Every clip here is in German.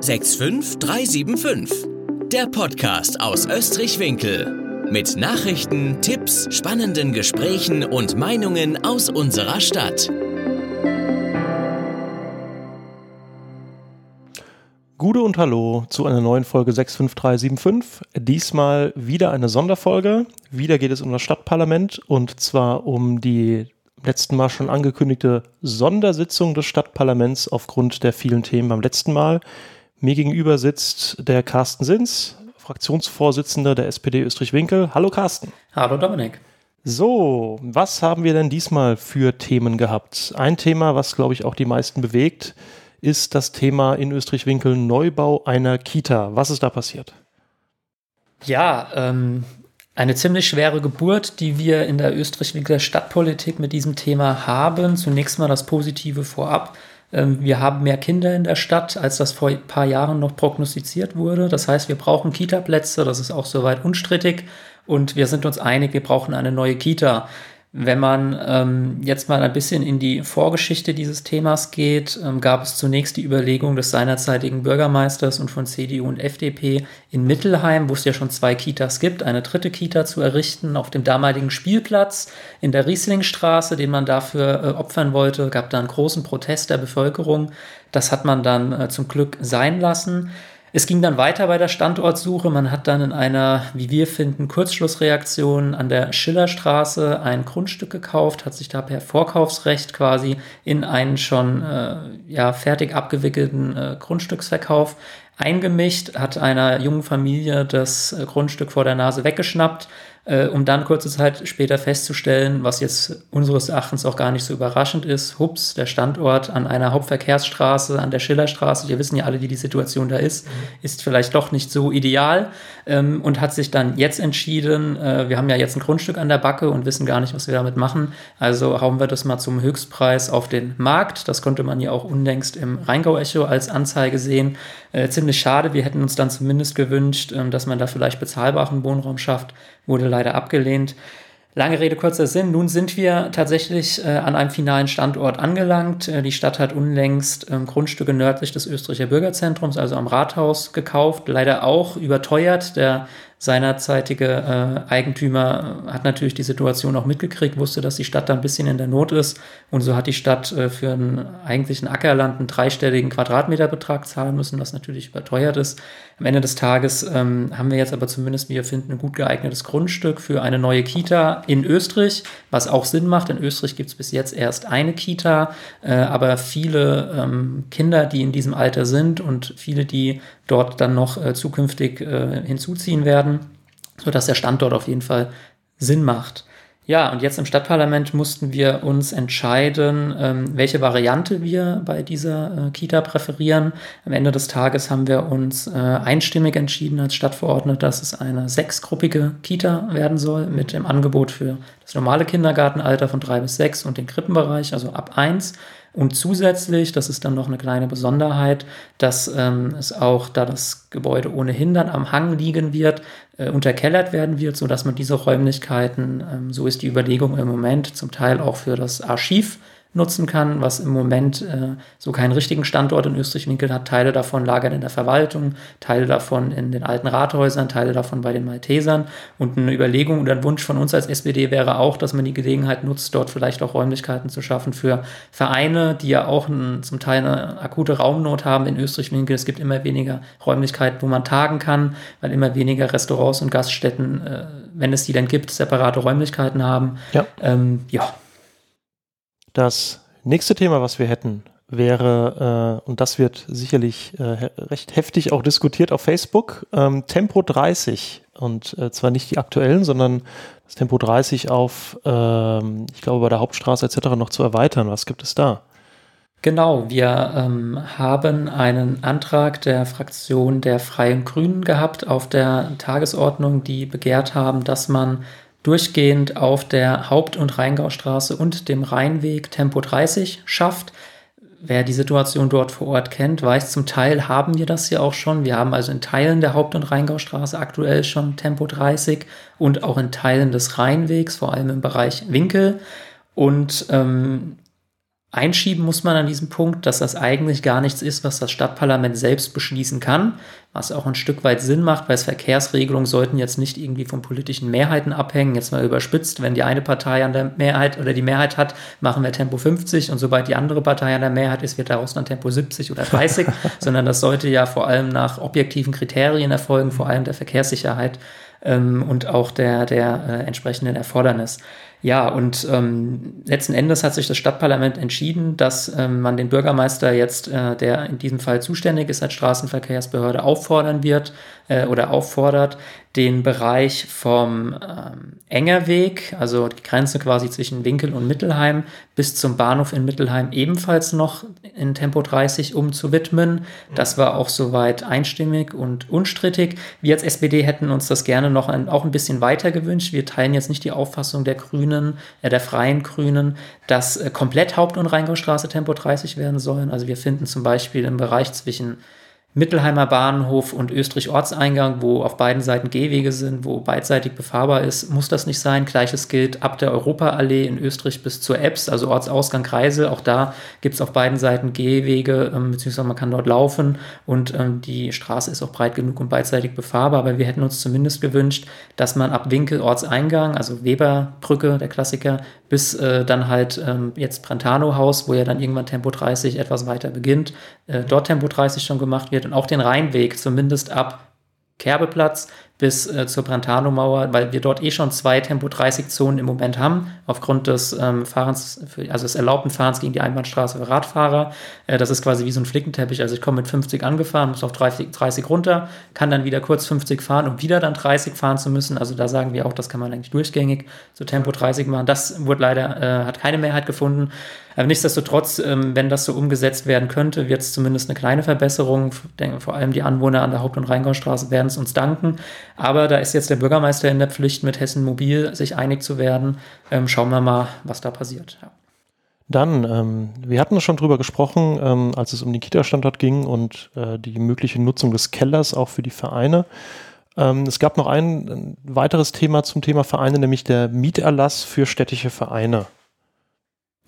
65375. Der Podcast aus Österreich-Winkel. Mit Nachrichten, Tipps, spannenden Gesprächen und Meinungen aus unserer Stadt. Gute und Hallo zu einer neuen Folge 65375. Diesmal wieder eine Sonderfolge. Wieder geht es um das Stadtparlament und zwar um die letzten Mal schon angekündigte Sondersitzung des Stadtparlaments aufgrund der vielen Themen beim letzten Mal. Mir gegenüber sitzt der Carsten Sins, Fraktionsvorsitzender der SPD Österreich-Winkel. Hallo Carsten. Hallo Dominik. So, was haben wir denn diesmal für Themen gehabt? Ein Thema, was glaube ich auch die meisten bewegt, ist das Thema in Österreich-Winkel Neubau einer Kita. Was ist da passiert? Ja, ähm, eine ziemlich schwere Geburt, die wir in der Österreich-Winkler Stadtpolitik mit diesem Thema haben. Zunächst mal das Positive vorab. Ähm, wir haben mehr Kinder in der Stadt, als das vor ein paar Jahren noch prognostiziert wurde. Das heißt, wir brauchen Kita-Plätze, das ist auch soweit unstrittig. Und wir sind uns einig, wir brauchen eine neue Kita. Wenn man ähm, jetzt mal ein bisschen in die Vorgeschichte dieses Themas geht, ähm, gab es zunächst die Überlegung des seinerzeitigen Bürgermeisters und von CDU und FDP in Mittelheim, wo es ja schon zwei Kitas gibt, eine dritte Kita zu errichten auf dem damaligen Spielplatz in der Rieslingstraße, den man dafür äh, opfern wollte. Gab da einen großen Protest der Bevölkerung. Das hat man dann äh, zum Glück sein lassen. Es ging dann weiter bei der Standortsuche. Man hat dann in einer, wie wir finden, Kurzschlussreaktion an der Schillerstraße ein Grundstück gekauft, hat sich da per Vorkaufsrecht quasi in einen schon äh, ja, fertig abgewickelten äh, Grundstücksverkauf eingemischt, hat einer jungen Familie das äh, Grundstück vor der Nase weggeschnappt äh, um dann kurze Zeit später festzustellen, was jetzt unseres Erachtens auch gar nicht so überraschend ist, hups, der Standort an einer Hauptverkehrsstraße, an der Schillerstraße, wir wissen ja alle, wie die Situation da ist, mhm. ist vielleicht doch nicht so ideal ähm, und hat sich dann jetzt entschieden, äh, wir haben ja jetzt ein Grundstück an der Backe und wissen gar nicht, was wir damit machen, also hauen wir das mal zum Höchstpreis auf den Markt. Das konnte man ja auch unlängst im Rheingau-Echo als Anzeige sehen. Äh, ziemlich schade, wir hätten uns dann zumindest gewünscht, äh, dass man da vielleicht bezahlbaren Wohnraum schafft wurde leider abgelehnt. Lange Rede, kurzer Sinn. Nun sind wir tatsächlich äh, an einem finalen Standort angelangt. Äh, die Stadt hat unlängst ähm, Grundstücke nördlich des Österreicher Bürgerzentrums, also am Rathaus, gekauft. Leider auch überteuert. Der seinerzeitige äh, Eigentümer hat natürlich die Situation auch mitgekriegt, wusste, dass die Stadt da ein bisschen in der Not ist. Und so hat die Stadt äh, für einen eigentlichen Ackerland einen dreistelligen Quadratmeterbetrag zahlen müssen, was natürlich überteuert ist. Am Ende des Tages ähm, haben wir jetzt aber zumindest, wie wir finden, ein gut geeignetes Grundstück für eine neue Kita in Österreich, was auch Sinn macht. In Österreich gibt es bis jetzt erst eine Kita, äh, aber viele ähm, Kinder, die in diesem Alter sind und viele, die dort dann noch äh, zukünftig äh, hinzuziehen werden, sodass der Standort auf jeden Fall Sinn macht. Ja, und jetzt im Stadtparlament mussten wir uns entscheiden, ähm, welche Variante wir bei dieser äh, Kita präferieren. Am Ende des Tages haben wir uns äh, einstimmig entschieden als Stadtverordnete, dass es eine sechsgruppige Kita werden soll mit dem Angebot für das normale Kindergartenalter von drei bis sechs und den Krippenbereich, also ab eins. Und zusätzlich, das ist dann noch eine kleine Besonderheit, dass ähm, es auch, da das Gebäude ohnehin dann am Hang liegen wird, äh, unterkellert werden wird, sodass man diese Räumlichkeiten, ähm, so ist die Überlegung im Moment, zum Teil auch für das Archiv nutzen kann, was im Moment äh, so keinen richtigen Standort in Österreich-Winkel hat. Teile davon lagern in der Verwaltung, Teile davon in den alten Rathäusern, Teile davon bei den Maltesern. Und eine Überlegung oder ein Wunsch von uns als SPD wäre auch, dass man die Gelegenheit nutzt, dort vielleicht auch Räumlichkeiten zu schaffen für Vereine, die ja auch ein, zum Teil eine akute Raumnot haben in Österreich-Winkel. Es gibt immer weniger Räumlichkeiten, wo man tagen kann, weil immer weniger Restaurants und Gaststätten, äh, wenn es die denn gibt, separate Räumlichkeiten haben. Ja. Ähm, ja. Das nächste Thema, was wir hätten, wäre, äh, und das wird sicherlich äh, recht heftig auch diskutiert auf Facebook, ähm, Tempo 30. Und äh, zwar nicht die aktuellen, sondern das Tempo 30 auf, ähm, ich glaube, bei der Hauptstraße etc. noch zu erweitern. Was gibt es da? Genau, wir ähm, haben einen Antrag der Fraktion der Freien Grünen gehabt auf der Tagesordnung, die begehrt haben, dass man durchgehend auf der Haupt- und Rheingaustraße und dem Rheinweg Tempo 30 schafft. Wer die Situation dort vor Ort kennt, weiß, zum Teil haben wir das ja auch schon. Wir haben also in Teilen der Haupt- und Rheingaustraße aktuell schon Tempo 30 und auch in Teilen des Rheinwegs, vor allem im Bereich Winkel. Und ähm, Einschieben muss man an diesem Punkt, dass das eigentlich gar nichts ist, was das Stadtparlament selbst beschließen kann, was auch ein Stück weit Sinn macht, weil Verkehrsregelungen sollten jetzt nicht irgendwie von politischen Mehrheiten abhängen. Jetzt mal überspitzt, wenn die eine Partei an der Mehrheit oder die Mehrheit hat, machen wir Tempo 50 und sobald die andere Partei an der Mehrheit ist, wird daraus dann Tempo 70 oder 30, sondern das sollte ja vor allem nach objektiven Kriterien erfolgen, vor allem der Verkehrssicherheit ähm, und auch der, der äh, entsprechenden Erfordernis. Ja, und ähm, letzten Endes hat sich das Stadtparlament entschieden, dass ähm, man den Bürgermeister jetzt, äh, der in diesem Fall zuständig ist als Straßenverkehrsbehörde, auffordern wird äh, oder auffordert, den Bereich vom ähm, Engerweg, also die Grenze quasi zwischen Winkel und Mittelheim, bis zum Bahnhof in Mittelheim ebenfalls noch in Tempo 30 umzuwidmen. Das war auch soweit einstimmig und unstrittig. Wir als SPD hätten uns das gerne noch ein, auch ein bisschen weiter gewünscht. Wir teilen jetzt nicht die Auffassung der Grünen, äh, der Freien Grünen, dass äh, komplett Haupt- und Rheingaustraße Tempo 30 werden sollen. Also wir finden zum Beispiel im Bereich zwischen Mittelheimer Bahnhof und Österreich Ortseingang, wo auf beiden Seiten Gehwege sind, wo beidseitig befahrbar ist, muss das nicht sein. Gleiches gilt ab der Europaallee in Österreich bis zur Eps, also Ortsausgang Kreisel. Auch da gibt es auf beiden Seiten Gehwege, ähm, beziehungsweise man kann dort laufen und ähm, die Straße ist auch breit genug und beidseitig befahrbar. Aber wir hätten uns zumindest gewünscht, dass man ab Winkel Ortseingang, also Weberbrücke, der Klassiker, bis äh, dann halt ähm, jetzt Brentano-Haus, wo ja dann irgendwann Tempo 30 etwas weiter beginnt, äh, dort Tempo 30 schon gemacht wird und auch den Rheinweg zumindest ab Kerbeplatz bis äh, zur Brentano-Mauer, weil wir dort eh schon zwei Tempo-30-Zonen im Moment haben, aufgrund des ähm, Fahrens, für, also des erlaubten Fahrens gegen die Einbahnstraße für Radfahrer. Äh, das ist quasi wie so ein Flickenteppich. Also ich komme mit 50 angefahren, muss auf 30, 30 runter, kann dann wieder kurz 50 fahren, um wieder dann 30 fahren zu müssen. Also da sagen wir auch, das kann man eigentlich durchgängig zu Tempo 30 machen. Das wurde leider, äh, hat keine Mehrheit gefunden. Aber nichtsdestotrotz, ähm, wenn das so umgesetzt werden könnte, wird es zumindest eine kleine Verbesserung. Vor allem die Anwohner an der Haupt- und Rheingaustraße werden es uns danken. Aber da ist jetzt der Bürgermeister in der Pflicht, mit Hessen Mobil sich einig zu werden. Ähm, schauen wir mal, was da passiert. Dann, ähm, wir hatten schon drüber gesprochen, ähm, als es um den Kita-Standort ging und äh, die mögliche Nutzung des Kellers auch für die Vereine. Ähm, es gab noch ein, ein, weiteres Thema zum Thema Vereine, nämlich der Mieterlass für städtische Vereine.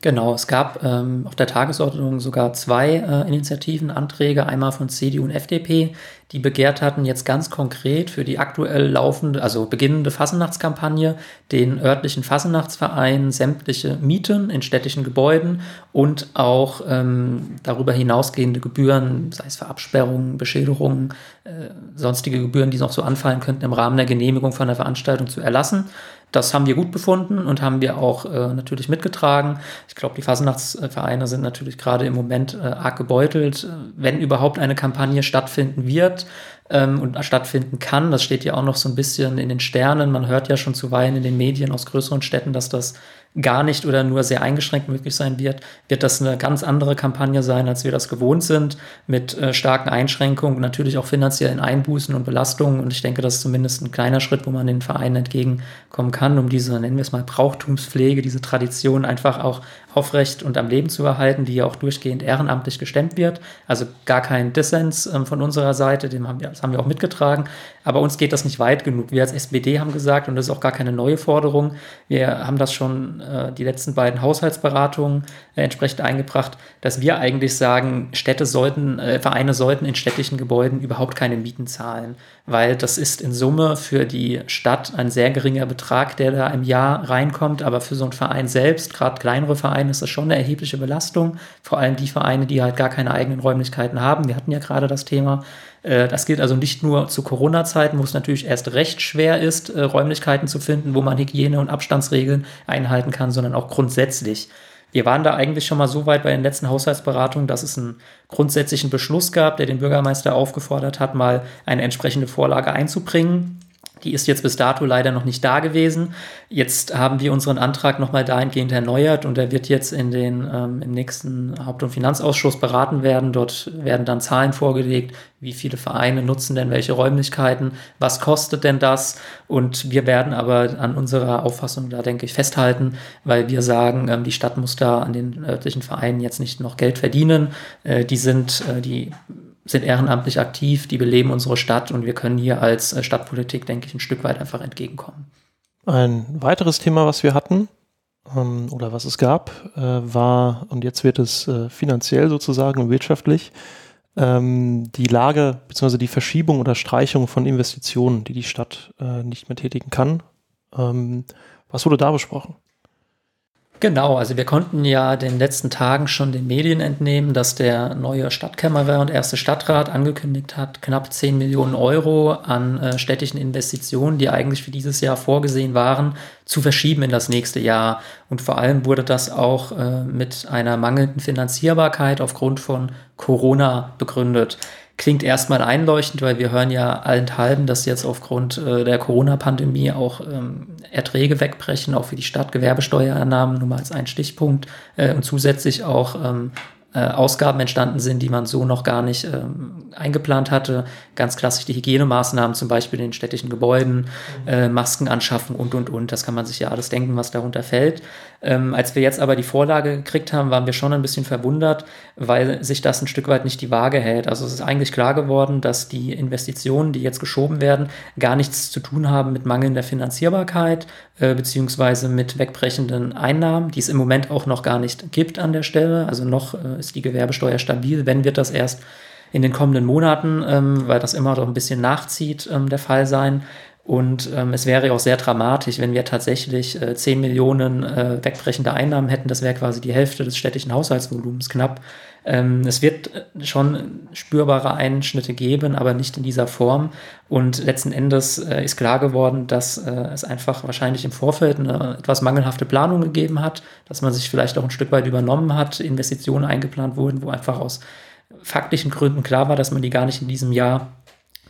Genau, es gab ähm, auf der Tagesordnung sogar zwei äh, Initiativen, Anträge, einmal von CDU und FDP, die begehrt hatten, jetzt ganz konkret für die aktuell laufende, also beginnende Fassenachtskampagne, den örtlichen Fassenachtsvereinen sämtliche Mieten in städtischen Gebäuden und auch ähm, darüber hinausgehende Gebühren, sei es für Absperrungen, Beschilderungen, äh, sonstige Gebühren, die noch so anfallen könnten, im Rahmen der Genehmigung von der Veranstaltung zu erlassen. Das haben wir gut befunden und haben wir auch äh, natürlich mitgetragen. Ich glaube, die Fasernachtsvereine sind natürlich gerade im Moment äh, arg gebeutelt. Wenn überhaupt eine Kampagne stattfinden wird ähm, und stattfinden kann, das steht ja auch noch so ein bisschen in den Sternen. Man hört ja schon zuweilen in den Medien aus größeren Städten, dass das gar nicht oder nur sehr eingeschränkt möglich sein wird, wird das eine ganz andere Kampagne sein, als wir das gewohnt sind, mit äh, starken Einschränkungen, natürlich auch finanziellen Einbußen und Belastungen. Und ich denke, das ist zumindest ein kleiner Schritt, wo man den Vereinen entgegenkommen kann, um diese, nennen wir es mal, Brauchtumspflege, diese Tradition einfach auch aufrecht und am Leben zu erhalten, die ja auch durchgehend ehrenamtlich gestemmt wird. Also gar kein Dissens ähm, von unserer Seite, dem haben wir, das haben wir auch mitgetragen. Aber uns geht das nicht weit genug. Wir als SPD haben gesagt, und das ist auch gar keine neue Forderung, wir haben das schon äh, die letzten beiden Haushaltsberatungen äh, entsprechend eingebracht, dass wir eigentlich sagen, Städte sollten, äh, Vereine sollten in städtischen Gebäuden überhaupt keine Mieten zahlen, weil das ist in Summe für die Stadt ein sehr geringer Betrag, der da im Jahr reinkommt. Aber für so einen Verein selbst, gerade kleinere Vereine, ist das schon eine erhebliche Belastung. Vor allem die Vereine, die halt gar keine eigenen Räumlichkeiten haben. Wir hatten ja gerade das Thema äh, das gilt also nicht nur zu Corona-Zeiten, wo es natürlich erst recht schwer ist, äh, Räumlichkeiten zu finden, wo man Hygiene- und Abstandsregeln einhalten kann, sondern auch grundsätzlich. Wir waren da eigentlich schon mal so weit bei den letzten Haushaltsberatungen, dass es einen grundsätzlichen Beschluss gab, der den Bürgermeister aufgefordert hat, mal eine entsprechende Vorlage einzubringen. Die ist jetzt bis dato leider noch nicht da gewesen. Jetzt haben wir unseren Antrag nochmal dahingehend erneuert und er wird jetzt in den, ähm, im nächsten Haupt- und Finanzausschuss beraten werden. Dort werden dann Zahlen vorgelegt, wie viele Vereine nutzen denn welche Räumlichkeiten, was kostet denn das? Und wir werden aber an unserer Auffassung da, denke ich, festhalten, weil wir sagen, ähm, die Stadt muss da an den örtlichen Vereinen jetzt nicht noch Geld verdienen. Äh, die sind, äh, die sind ehrenamtlich aktiv, die beleben unsere Stadt und wir können hier als äh, Stadtpolitik, denke ich, ein Stück weit einfach entgegenkommen. Ein weiteres Thema, was wir hatten, ähm, oder was es gab, äh, war, und jetzt wird es äh, finanziell sozusagen und wirtschaftlich, ähm, die Lage bzw. die Verschiebung oder Streichung von Investitionen, die die Stadt nicht mehr tätigen kann. Ähm, was wurde da besprochen? Genau, also wir konnten ja den letzten Tagen schon den Medien entnehmen, dass der neue Stadtkämmerer und erste Stadtrat angekündigt hat, knapp 10 Millionen Euro an äh, städtischen Investitionen, die eigentlich für dieses Jahr vorgesehen waren, zu verschieben in das nächste Jahr. Und vor allem wurde das auch äh, mit einer mangelnden Finanzierbarkeit aufgrund von Corona begründet klingt erstmal einleuchtend, weil wir hören ja allenthalben, dass jetzt aufgrund äh, der Corona-Pandemie auch ähm, Erträge wegbrechen, auch für die Stadt, Gewerbesteuereinnahmen, nur mal als ein Stichpunkt, äh, und zusätzlich auch ähm, äh, Ausgaben entstanden sind, die man so noch gar nicht ähm, eingeplant hatte. Ganz klassisch die Hygienemaßnahmen, zum Beispiel in den städtischen Gebäuden, äh, Maskenanschaffung und, und, und. Das kann man sich ja alles denken, was darunter fällt. Ähm, als wir jetzt aber die Vorlage gekriegt haben, waren wir schon ein bisschen verwundert, weil sich das ein Stück weit nicht die Waage hält. Also es ist eigentlich klar geworden, dass die Investitionen, die jetzt geschoben werden, gar nichts zu tun haben mit mangelnder Finanzierbarkeit äh, beziehungsweise mit wegbrechenden Einnahmen, die es im Moment auch noch gar nicht gibt an der Stelle. Also noch äh, ist die Gewerbesteuer stabil, wenn wird das erst in den kommenden Monaten, ähm, weil das immer noch ein bisschen nachzieht, ähm, der Fall sein. Und ähm, es wäre auch sehr dramatisch, wenn wir tatsächlich äh, 10 Millionen äh, wegbrechende Einnahmen hätten. Das wäre quasi die Hälfte des städtischen Haushaltsvolumens knapp. Ähm, es wird äh, schon spürbare Einschnitte geben, aber nicht in dieser Form. Und letzten Endes äh, ist klar geworden, dass äh, es einfach wahrscheinlich im Vorfeld eine etwas mangelhafte Planung gegeben hat, dass man sich vielleicht auch ein Stück weit übernommen hat, Investitionen eingeplant wurden, wo einfach aus faktischen Gründen klar war, dass man die gar nicht in diesem Jahr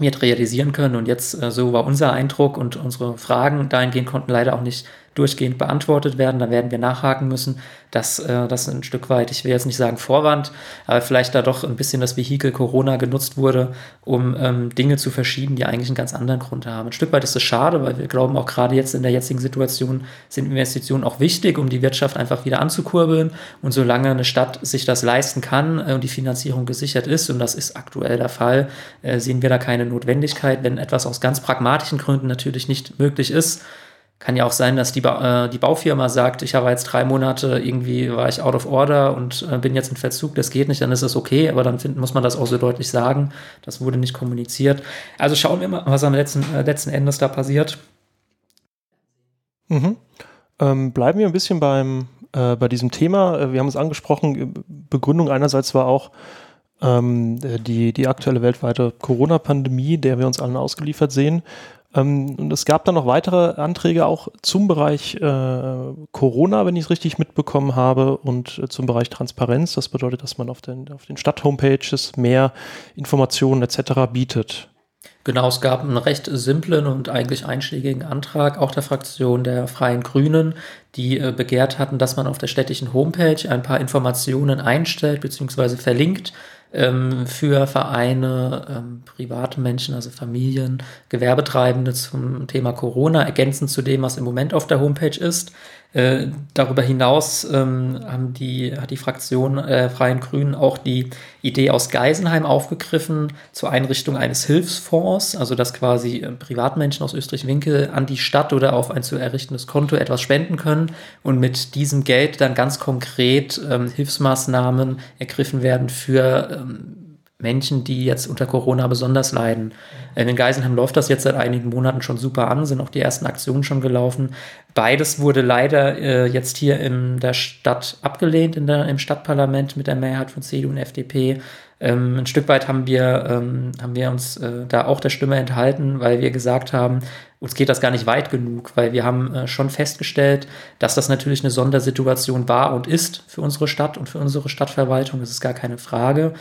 wird realisieren können. Und jetzt, äh, so war unser Eindruck und unsere Fragen dahingehend konnten leider auch nicht durchgehend beantwortet werden. Da werden wir nachhaken müssen, dass äh, das ein Stück weit, ich will jetzt nicht sagen Vorwand, aber vielleicht da doch ein bisschen das Vehikel Corona genutzt wurde, um ähm, Dinge zu verschieben, die eigentlich einen ganz anderen Grund haben. Ein Stück weit ist es schade, weil wir glauben, auch gerade jetzt in der jetzigen Situation sind Investitionen auch wichtig, um die Wirtschaft einfach wieder anzukurbeln. Und solange eine Stadt sich das leisten kann äh, und die Finanzierung gesichert ist, und das ist aktuell der Fall, äh, sehen wir da keine Notwendigkeit, wenn etwas aus ganz pragmatischen Gründen natürlich nicht möglich ist kann ja auch sein, dass die, ba äh, die Baufirma sagt, ich habe jetzt drei Monate irgendwie, war ich out of order und äh, bin jetzt in Verzug, das geht nicht, dann ist das okay, aber dann find, muss man das auch so deutlich sagen. Das wurde nicht kommuniziert. Also schauen wir mal, was am letzten, äh, letzten Endes da passiert. Mhm. Ähm, bleiben wir ein bisschen beim, äh, bei diesem Thema. Äh, wir haben es angesprochen, Begründung einerseits war auch, ähm, die, die aktuelle weltweite Corona-Pandemie, der wir uns allen ausgeliefert sehen. Ähm, und es gab dann noch weitere Anträge auch zum Bereich äh, Corona, wenn ich es richtig mitbekommen habe, und äh, zum Bereich Transparenz. Das bedeutet, dass man auf den, auf den Stadt-Homepages mehr Informationen etc. bietet. Genau, es gab einen recht simplen und eigentlich einschlägigen Antrag, auch der Fraktion der Freien Grünen, die äh, begehrt hatten, dass man auf der städtischen Homepage ein paar Informationen einstellt bzw. verlinkt ähm, für Vereine, ähm, private Menschen, also Familien, Gewerbetreibende zum Thema Corona, ergänzend zu dem, was im Moment auf der Homepage ist. Äh, darüber hinaus ähm, haben die, hat die Fraktion äh, Freien Grünen auch die Idee aus Geisenheim aufgegriffen zur Einrichtung eines Hilfsfonds, also dass quasi äh, Privatmenschen aus Österreich-Winkel an die Stadt oder auf ein zu errichtendes Konto etwas spenden können und mit diesem Geld dann ganz konkret ähm, Hilfsmaßnahmen ergriffen werden für ähm, Menschen, die jetzt unter Corona besonders leiden. In Geisenheim läuft das jetzt seit einigen Monaten schon super an, sind auch die ersten Aktionen schon gelaufen. Beides wurde leider äh, jetzt hier in der Stadt abgelehnt, in der, im Stadtparlament mit der Mehrheit von CDU und FDP. Ähm, ein Stück weit haben wir, ähm, haben wir uns äh, da auch der Stimme enthalten, weil wir gesagt haben, uns geht das gar nicht weit genug, weil wir haben äh, schon festgestellt, dass das natürlich eine Sondersituation war und ist für unsere Stadt und für unsere Stadtverwaltung. Das ist gar keine Frage.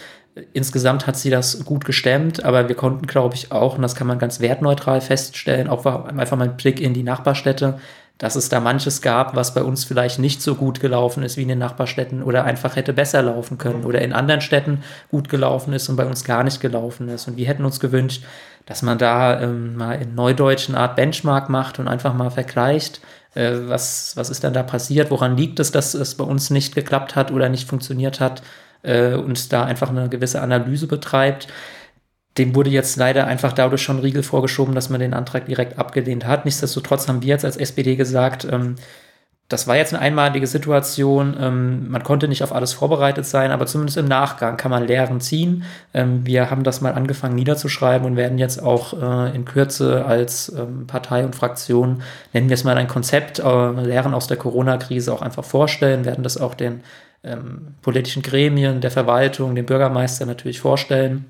Insgesamt hat sie das gut gestemmt, aber wir konnten, glaube ich, auch, und das kann man ganz wertneutral feststellen, auch einfach mal einen Blick in die Nachbarstädte, dass es da manches gab, was bei uns vielleicht nicht so gut gelaufen ist wie in den Nachbarstädten oder einfach hätte besser laufen können oder in anderen Städten gut gelaufen ist und bei uns gar nicht gelaufen ist. Und wir hätten uns gewünscht, dass man da ähm, mal in Neudeutsch eine Art Benchmark macht und einfach mal vergleicht, äh, was, was ist denn da passiert, woran liegt es, dass es bei uns nicht geklappt hat oder nicht funktioniert hat äh, und da einfach eine gewisse Analyse betreibt dem wurde jetzt leider einfach dadurch schon Riegel vorgeschoben, dass man den Antrag direkt abgelehnt hat. Nichtsdestotrotz haben wir jetzt als SPD gesagt, ähm, das war jetzt eine einmalige Situation. Ähm, man konnte nicht auf alles vorbereitet sein, aber zumindest im Nachgang kann man Lehren ziehen. Ähm, wir haben das mal angefangen niederzuschreiben und werden jetzt auch äh, in Kürze als ähm, Partei und Fraktion, nennen wir es mal ein Konzept, äh, Lehren aus der Corona-Krise auch einfach vorstellen, werden das auch den ähm, politischen Gremien, der Verwaltung, dem Bürgermeister natürlich vorstellen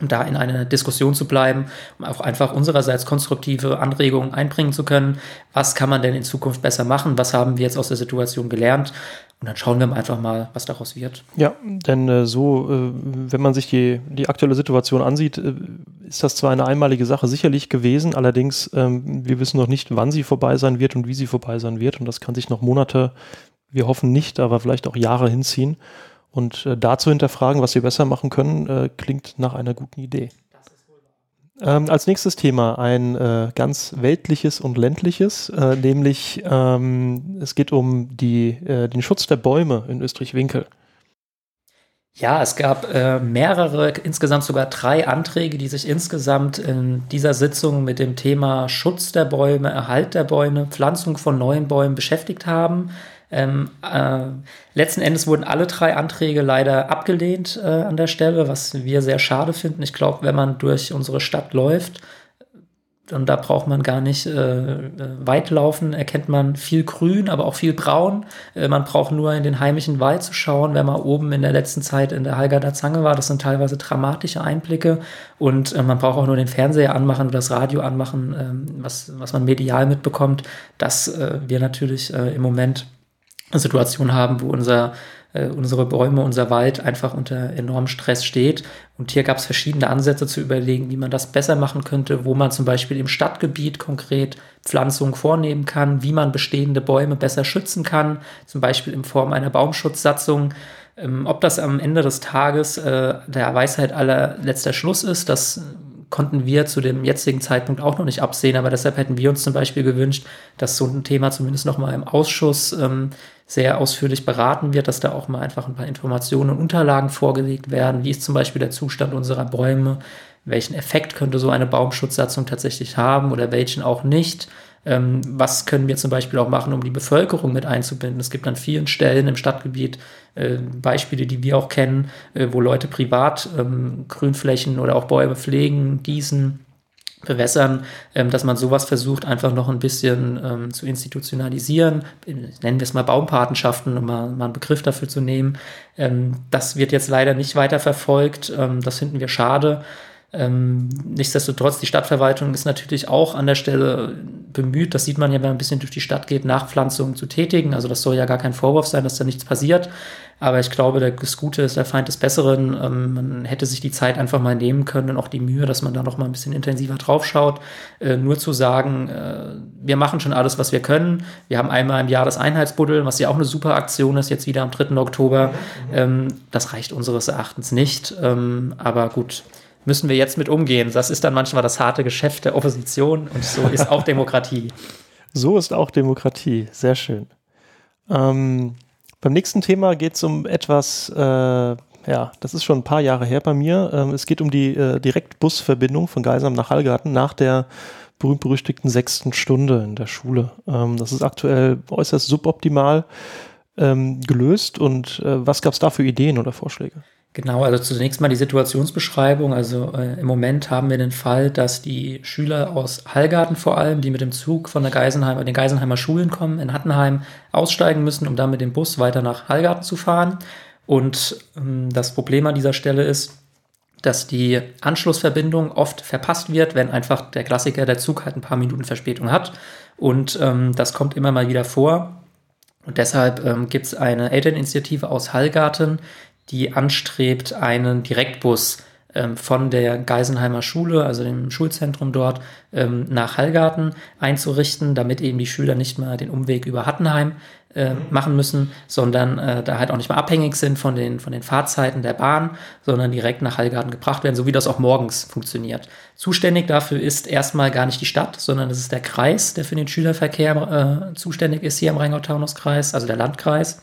um da in eine Diskussion zu bleiben, um auch einfach unsererseits konstruktive Anregungen einbringen zu können. Was kann man denn in Zukunft besser machen? Was haben wir jetzt aus der Situation gelernt? Und dann schauen wir einfach mal, was daraus wird. Ja, denn äh, so, äh, wenn man sich die, die aktuelle Situation ansieht, äh, ist das zwar eine einmalige Sache sicherlich gewesen, allerdings ähm, wir wissen noch nicht, wann sie vorbei sein wird und wie sie vorbei sein wird. Und das kann sich noch Monate, wir hoffen nicht, aber vielleicht auch Jahre hinziehen. Und äh, da zu hinterfragen, was wir besser machen können, äh, klingt nach einer guten Idee. Ähm, als nächstes Thema ein äh, ganz weltliches und ländliches, äh, nämlich ähm, es geht um die, äh, den Schutz der Bäume in Österreich-Winkel. Ja, es gab äh, mehrere, insgesamt sogar drei Anträge, die sich insgesamt in dieser Sitzung mit dem Thema Schutz der Bäume, Erhalt der Bäume, Pflanzung von neuen Bäumen beschäftigt haben. Ähm, äh, letzten Endes wurden alle drei Anträge leider abgelehnt äh, an der Stelle, was wir sehr schade finden. Ich glaube, wenn man durch unsere Stadt läuft, dann da braucht man gar nicht äh, äh, weit laufen, erkennt man viel Grün, aber auch viel Braun. Äh, man braucht nur in den heimischen Wald zu schauen, wenn man oben in der letzten Zeit in der Hallgarder Zange war. Das sind teilweise dramatische Einblicke und äh, man braucht auch nur den Fernseher anmachen oder das Radio anmachen, ähm, was, was man medial mitbekommt, dass äh, wir natürlich äh, im Moment Situation haben, wo unser, äh, unsere Bäume, unser Wald einfach unter enormem Stress steht. Und hier gab es verschiedene Ansätze zu überlegen, wie man das besser machen könnte, wo man zum Beispiel im Stadtgebiet konkret Pflanzungen vornehmen kann, wie man bestehende Bäume besser schützen kann, zum Beispiel in Form einer Baumschutzsatzung. Ähm, ob das am Ende des Tages äh, der Weisheit aller letzter Schluss ist, das konnten wir zu dem jetzigen Zeitpunkt auch noch nicht absehen, aber deshalb hätten wir uns zum Beispiel gewünscht, dass so ein Thema zumindest noch mal im Ausschuss ähm, sehr ausführlich beraten wird, dass da auch mal einfach ein paar Informationen und Unterlagen vorgelegt werden. Wie ist zum Beispiel der Zustand unserer Bäume? Welchen Effekt könnte so eine Baumschutzsatzung tatsächlich haben oder welchen auch nicht? Ähm, was können wir zum Beispiel auch machen, um die Bevölkerung mit einzubinden? Es gibt an vielen Stellen im Stadtgebiet äh, Beispiele, die wir auch kennen, äh, wo Leute privat ähm, Grünflächen oder auch Bäume pflegen, gießen, bewässern, ähm, dass man sowas versucht, einfach noch ein bisschen ähm, zu institutionalisieren. Nennen wir es mal Baumpatenschaften, um mal, mal einen Begriff dafür zu nehmen. Ähm, das wird jetzt leider nicht weiter verfolgt. Ähm, das finden wir schade. Ähm, nichtsdestotrotz, die Stadtverwaltung ist natürlich auch an der Stelle bemüht, das sieht man ja, wenn man ein bisschen durch die Stadt geht, Nachpflanzungen zu tätigen. Also das soll ja gar kein Vorwurf sein, dass da nichts passiert. Aber ich glaube, das Gute ist der Feind des Besseren. Ähm, man hätte sich die Zeit einfach mal nehmen können und auch die Mühe, dass man da noch mal ein bisschen intensiver drauf schaut. Äh, nur zu sagen, äh, wir machen schon alles, was wir können. Wir haben einmal im Jahr das Einheitsbuddeln, was ja auch eine super Aktion ist, jetzt wieder am 3. Oktober. Ähm, das reicht unseres Erachtens nicht. Ähm, aber gut, müssen wir jetzt mit umgehen. Das ist dann manchmal das harte Geschäft der Opposition und so ist auch Demokratie. So ist auch Demokratie. Sehr schön. Ähm, beim nächsten Thema geht es um etwas, äh, ja, das ist schon ein paar Jahre her bei mir. Ähm, es geht um die äh, Direktbusverbindung von Geisam nach Hallgarten nach der berühmt-berüchtigten sechsten Stunde in der Schule. Ähm, das ist aktuell äußerst suboptimal ähm, gelöst. Und äh, was gab es da für Ideen oder Vorschläge? Genau, also zunächst mal die Situationsbeschreibung. Also äh, im Moment haben wir den Fall, dass die Schüler aus Hallgarten vor allem, die mit dem Zug von der Geisenheim, den Geisenheimer Schulen kommen, in Hattenheim aussteigen müssen, um dann mit dem Bus weiter nach Hallgarten zu fahren. Und ähm, das Problem an dieser Stelle ist, dass die Anschlussverbindung oft verpasst wird, wenn einfach der Klassiker, der Zug halt ein paar Minuten Verspätung hat. Und ähm, das kommt immer mal wieder vor. Und deshalb ähm, gibt es eine Elterninitiative aus Hallgarten, die anstrebt, einen Direktbus ähm, von der Geisenheimer Schule, also dem Schulzentrum dort, ähm, nach Hallgarten einzurichten, damit eben die Schüler nicht mehr den Umweg über Hattenheim äh, machen müssen, sondern äh, da halt auch nicht mehr abhängig sind von den, von den Fahrzeiten der Bahn, sondern direkt nach Hallgarten gebracht werden, so wie das auch morgens funktioniert. Zuständig dafür ist erstmal gar nicht die Stadt, sondern es ist der Kreis, der für den Schülerverkehr äh, zuständig ist hier im Rheingau-Taunus-Kreis, also der Landkreis.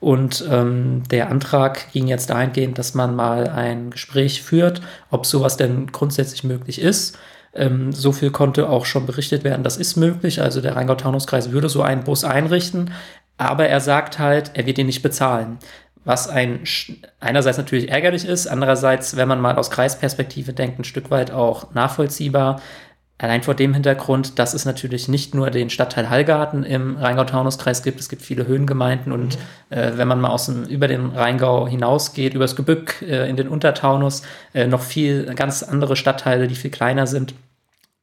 Und ähm, der Antrag ging jetzt dahingehend, dass man mal ein Gespräch führt, ob sowas denn grundsätzlich möglich ist. Ähm, so viel konnte auch schon berichtet werden, das ist möglich. Also der Rheingau-Taunus-Kreis würde so einen Bus einrichten. aber er sagt halt, er wird ihn nicht bezahlen. Was ein einerseits natürlich ärgerlich ist, andererseits, wenn man mal aus Kreisperspektive denkt, ein Stück weit auch nachvollziehbar. Allein vor dem Hintergrund, dass es natürlich nicht nur den Stadtteil Hallgarten im Rheingau-Taunus-Kreis gibt, es gibt viele Höhengemeinden und mhm. äh, wenn man mal aus dem, über den Rheingau hinausgeht, übers Gebück äh, in den Untertaunus, äh, noch viel ganz andere Stadtteile, die viel kleiner sind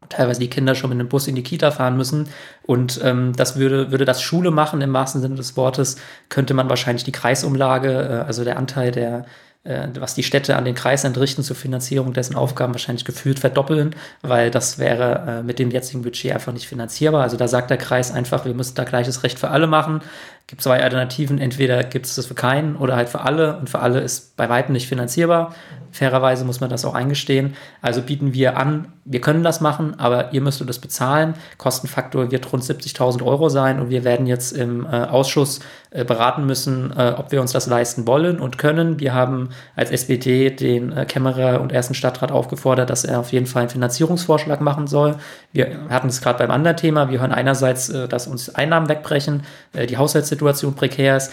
teilweise die Kinder schon mit dem Bus in die Kita fahren müssen. Und ähm, das würde, würde das Schule machen im wahrsten Sinne des Wortes, könnte man wahrscheinlich die Kreisumlage, äh, also der Anteil der was die Städte an den Kreis entrichten zur Finanzierung dessen Aufgaben wahrscheinlich gefühlt verdoppeln, weil das wäre äh, mit dem jetzigen Budget einfach nicht finanzierbar. Also da sagt der Kreis einfach, wir müssen da gleiches Recht für alle machen. Gibt zwei Alternativen, entweder gibt es das für keinen oder halt für alle und für alle ist bei weitem nicht finanzierbar. Fairerweise muss man das auch eingestehen. Also bieten wir an, wir können das machen, aber ihr müsst das bezahlen. Kostenfaktor wird rund 70.000 Euro sein und wir werden jetzt im äh, Ausschuss äh, beraten müssen, äh, ob wir uns das leisten wollen und können. Wir haben als SPD den äh, Kämmerer und ersten Stadtrat aufgefordert, dass er auf jeden Fall einen Finanzierungsvorschlag machen soll. Wir hatten es gerade beim anderen Thema. Wir hören einerseits, äh, dass uns Einnahmen wegbrechen, äh, die Haushaltssituation prekär ist.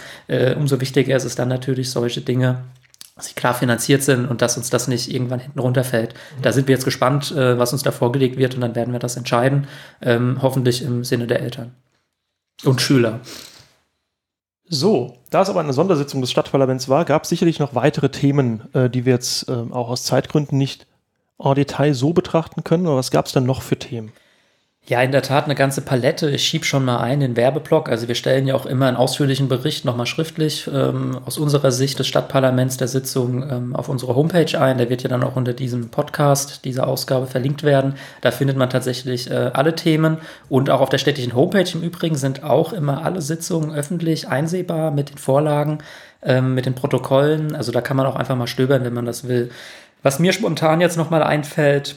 umso wichtiger ist es dann natürlich, solche Dinge dass sie klar finanziert sind und dass uns das nicht irgendwann hinten runterfällt. Da sind wir jetzt gespannt, äh, was uns da vorgelegt wird und dann werden wir das entscheiden, ähm, hoffentlich im Sinne der Eltern und Schüler. So, da es aber eine Sondersitzung des Stadtparlaments war, gab es sicherlich noch weitere Themen, äh, die wir jetzt äh, auch aus Zeitgründen nicht en Detail so betrachten können. Aber was gab es denn noch für Themen? Ja, in der Tat eine ganze Palette. Ich schiebe schon mal ein den Werbeblock. Also wir stellen ja auch immer einen ausführlichen Bericht nochmal schriftlich ähm, aus unserer Sicht des Stadtparlaments der Sitzung ähm, auf unsere Homepage ein. Der wird ja dann auch unter diesem Podcast, dieser Ausgabe verlinkt werden. Da findet man tatsächlich äh, alle Themen und auch auf der städtischen Homepage im Übrigen sind auch immer alle Sitzungen öffentlich einsehbar mit den Vorlagen, ähm, mit den Protokollen. Also da kann man auch einfach mal stöbern, wenn man das will. Was mir spontan jetzt nochmal einfällt,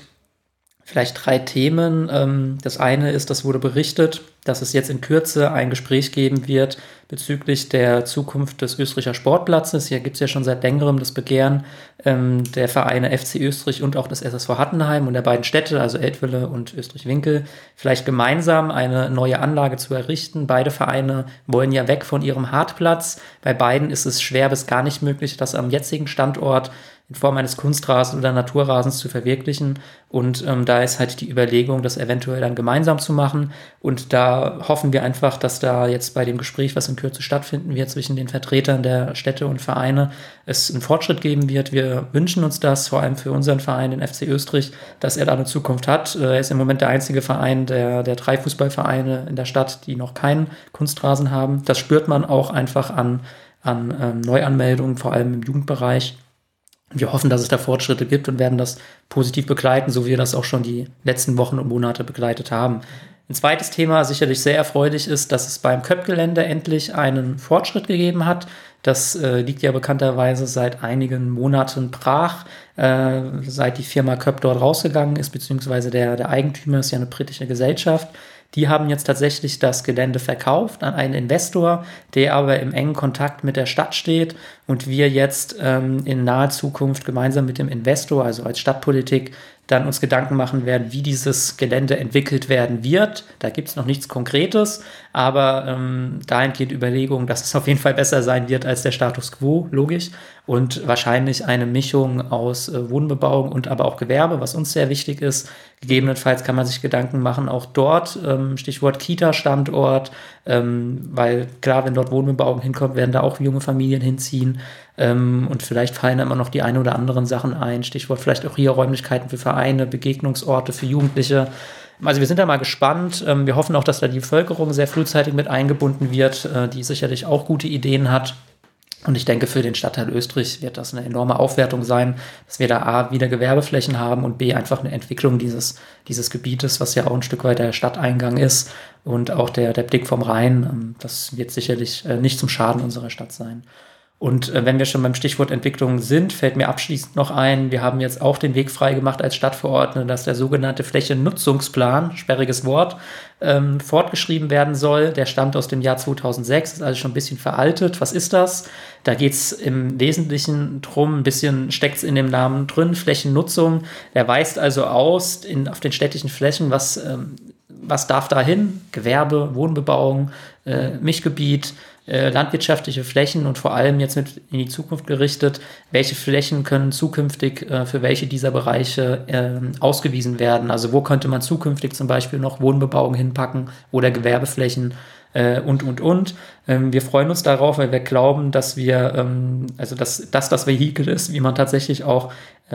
Vielleicht drei Themen. Ähm, das eine ist, das wurde berichtet, dass es jetzt in Kürze ein Gespräch geben wird bezüglich der Zukunft des Österreicher Sportplatzes. Hier gibt es ja schon seit längerem das Begehren ähm, der Vereine FC Österreich und auch des SSV Hattenheim und der beiden Städte, also Eltville und Österreich-Winkel, vielleicht gemeinsam eine neue Anlage zu errichten. Beide Vereine wollen ja weg von ihrem Hartplatz. Bei beiden ist es schwer bis gar nicht möglich, das am jetzigen Standort in Form eines Kunstrasens oder Naturrasens zu verwirklichen. Und ähm, da ist halt die Überlegung, das eventuell dann gemeinsam zu machen. Und da hoffen wir einfach, dass da jetzt bei dem Gespräch, was in Kürze stattfinden wird zwischen den Vertretern der Städte und Vereine, es einen Fortschritt geben wird. Wir wünschen uns das, vor allem für unseren Verein, den FC Österreich, dass er da eine Zukunft hat. Er ist im Moment der einzige Verein der, der drei Fußballvereine in der Stadt, die noch keinen Kunstrasen haben. Das spürt man auch einfach an, an ähm, Neuanmeldungen, vor allem im Jugendbereich. Wir hoffen, dass es da Fortschritte gibt und werden das positiv begleiten, so wie wir das auch schon die letzten Wochen und Monate begleitet haben. Ein zweites Thema sicherlich sehr erfreulich ist, dass es beim Köpp-Gelände endlich einen Fortschritt gegeben hat. Das äh, liegt ja bekannterweise seit einigen Monaten brach, äh, seit die Firma Köpp dort rausgegangen ist, beziehungsweise der, der Eigentümer ist ja eine britische Gesellschaft. Die haben jetzt tatsächlich das Gelände verkauft an einen Investor, der aber im engen Kontakt mit der Stadt steht und wir jetzt ähm, in naher Zukunft gemeinsam mit dem Investor, also als Stadtpolitik, dann uns Gedanken machen werden, wie dieses Gelände entwickelt werden wird. Da gibt es noch nichts Konkretes, aber ähm, dahingehend Überlegungen, dass es auf jeden Fall besser sein wird als der Status quo, logisch. Und wahrscheinlich eine Mischung aus äh, Wohnbebauung und aber auch Gewerbe, was uns sehr wichtig ist. Gegebenenfalls kann man sich Gedanken machen, auch dort, ähm, Stichwort Kita-Standort, ähm, weil klar, wenn dort Wohnbebauung hinkommt, werden da auch junge Familien hinziehen. Ähm, und vielleicht fallen da immer noch die ein oder anderen Sachen ein. Stichwort vielleicht auch hier Räumlichkeiten für Vereine, Begegnungsorte für Jugendliche. Also wir sind da mal gespannt. Wir hoffen auch, dass da die Bevölkerung sehr frühzeitig mit eingebunden wird, äh, die sicherlich auch gute Ideen hat. Und ich denke, für den Stadtteil Österreich wird das eine enorme Aufwertung sein, dass wir da A, wieder Gewerbeflächen haben und B, einfach eine Entwicklung dieses, dieses Gebietes, was ja auch ein Stück weit der Stadteingang ist und auch der, der Blick vom Rhein. Ähm, das wird sicherlich äh, nicht zum Schaden unserer Stadt sein. Und äh, wenn wir schon beim Stichwort Entwicklung sind, fällt mir abschließend noch ein, wir haben jetzt auch den Weg freigemacht als Stadtverordnete, dass der sogenannte Flächennutzungsplan, sperriges Wort, ähm, fortgeschrieben werden soll. Der stammt aus dem Jahr 2006, ist also schon ein bisschen veraltet. Was ist das? Da geht es im Wesentlichen drum, ein bisschen steckt es in dem Namen drin, Flächennutzung. Der weist also aus in, auf den städtischen Flächen, was, ähm, was darf da hin? Gewerbe, Wohnbebauung, äh, Mischgebiet, äh, landwirtschaftliche Flächen und vor allem jetzt mit in die Zukunft gerichtet, welche Flächen können zukünftig äh, für welche dieser Bereiche äh, ausgewiesen werden. Also wo könnte man zukünftig zum Beispiel noch Wohnbebauung hinpacken oder Gewerbeflächen äh, und, und, und. Ähm, wir freuen uns darauf, weil wir glauben, dass wir, ähm, also dass das das Vehikel ist, wie man tatsächlich auch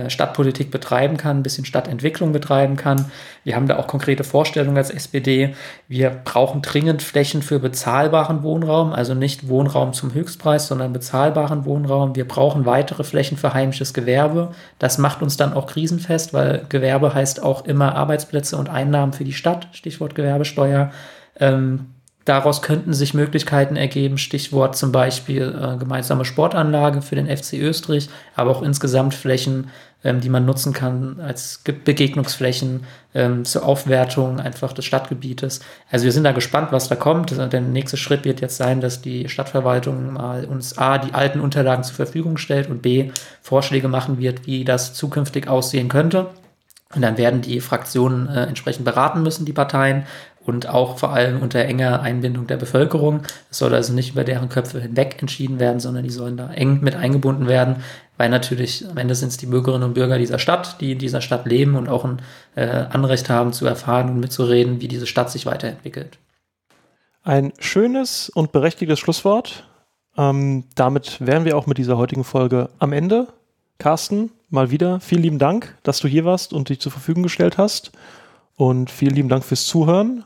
Stadtpolitik betreiben kann, ein bisschen Stadtentwicklung betreiben kann. Wir haben da auch konkrete Vorstellungen als SPD. Wir brauchen dringend Flächen für bezahlbaren Wohnraum, also nicht Wohnraum zum Höchstpreis, sondern bezahlbaren Wohnraum. Wir brauchen weitere Flächen für heimisches Gewerbe. Das macht uns dann auch krisenfest, weil Gewerbe heißt auch immer Arbeitsplätze und Einnahmen für die Stadt, Stichwort Gewerbesteuer. Ähm, Daraus könnten sich Möglichkeiten ergeben, Stichwort zum Beispiel äh, gemeinsame Sportanlage für den FC Österreich, aber auch insgesamt Flächen, ähm, die man nutzen kann als Begegnungsflächen ähm, zur Aufwertung einfach des Stadtgebietes. Also wir sind da gespannt, was da kommt. Der nächste Schritt wird jetzt sein, dass die Stadtverwaltung mal uns A, die alten Unterlagen zur Verfügung stellt und B, Vorschläge machen wird, wie das zukünftig aussehen könnte. Und dann werden die Fraktionen äh, entsprechend beraten müssen, die Parteien, und auch vor allem unter enger Einbindung der Bevölkerung. Es soll also nicht über deren Köpfe hinweg entschieden werden, sondern die sollen da eng mit eingebunden werden, weil natürlich am Ende sind es die Bürgerinnen und Bürger dieser Stadt, die in dieser Stadt leben und auch ein äh, Anrecht haben zu erfahren und mitzureden, wie diese Stadt sich weiterentwickelt. Ein schönes und berechtigtes Schlusswort. Ähm, damit wären wir auch mit dieser heutigen Folge am Ende. Carsten, mal wieder vielen lieben Dank, dass du hier warst und dich zur Verfügung gestellt hast. Und vielen lieben Dank fürs Zuhören.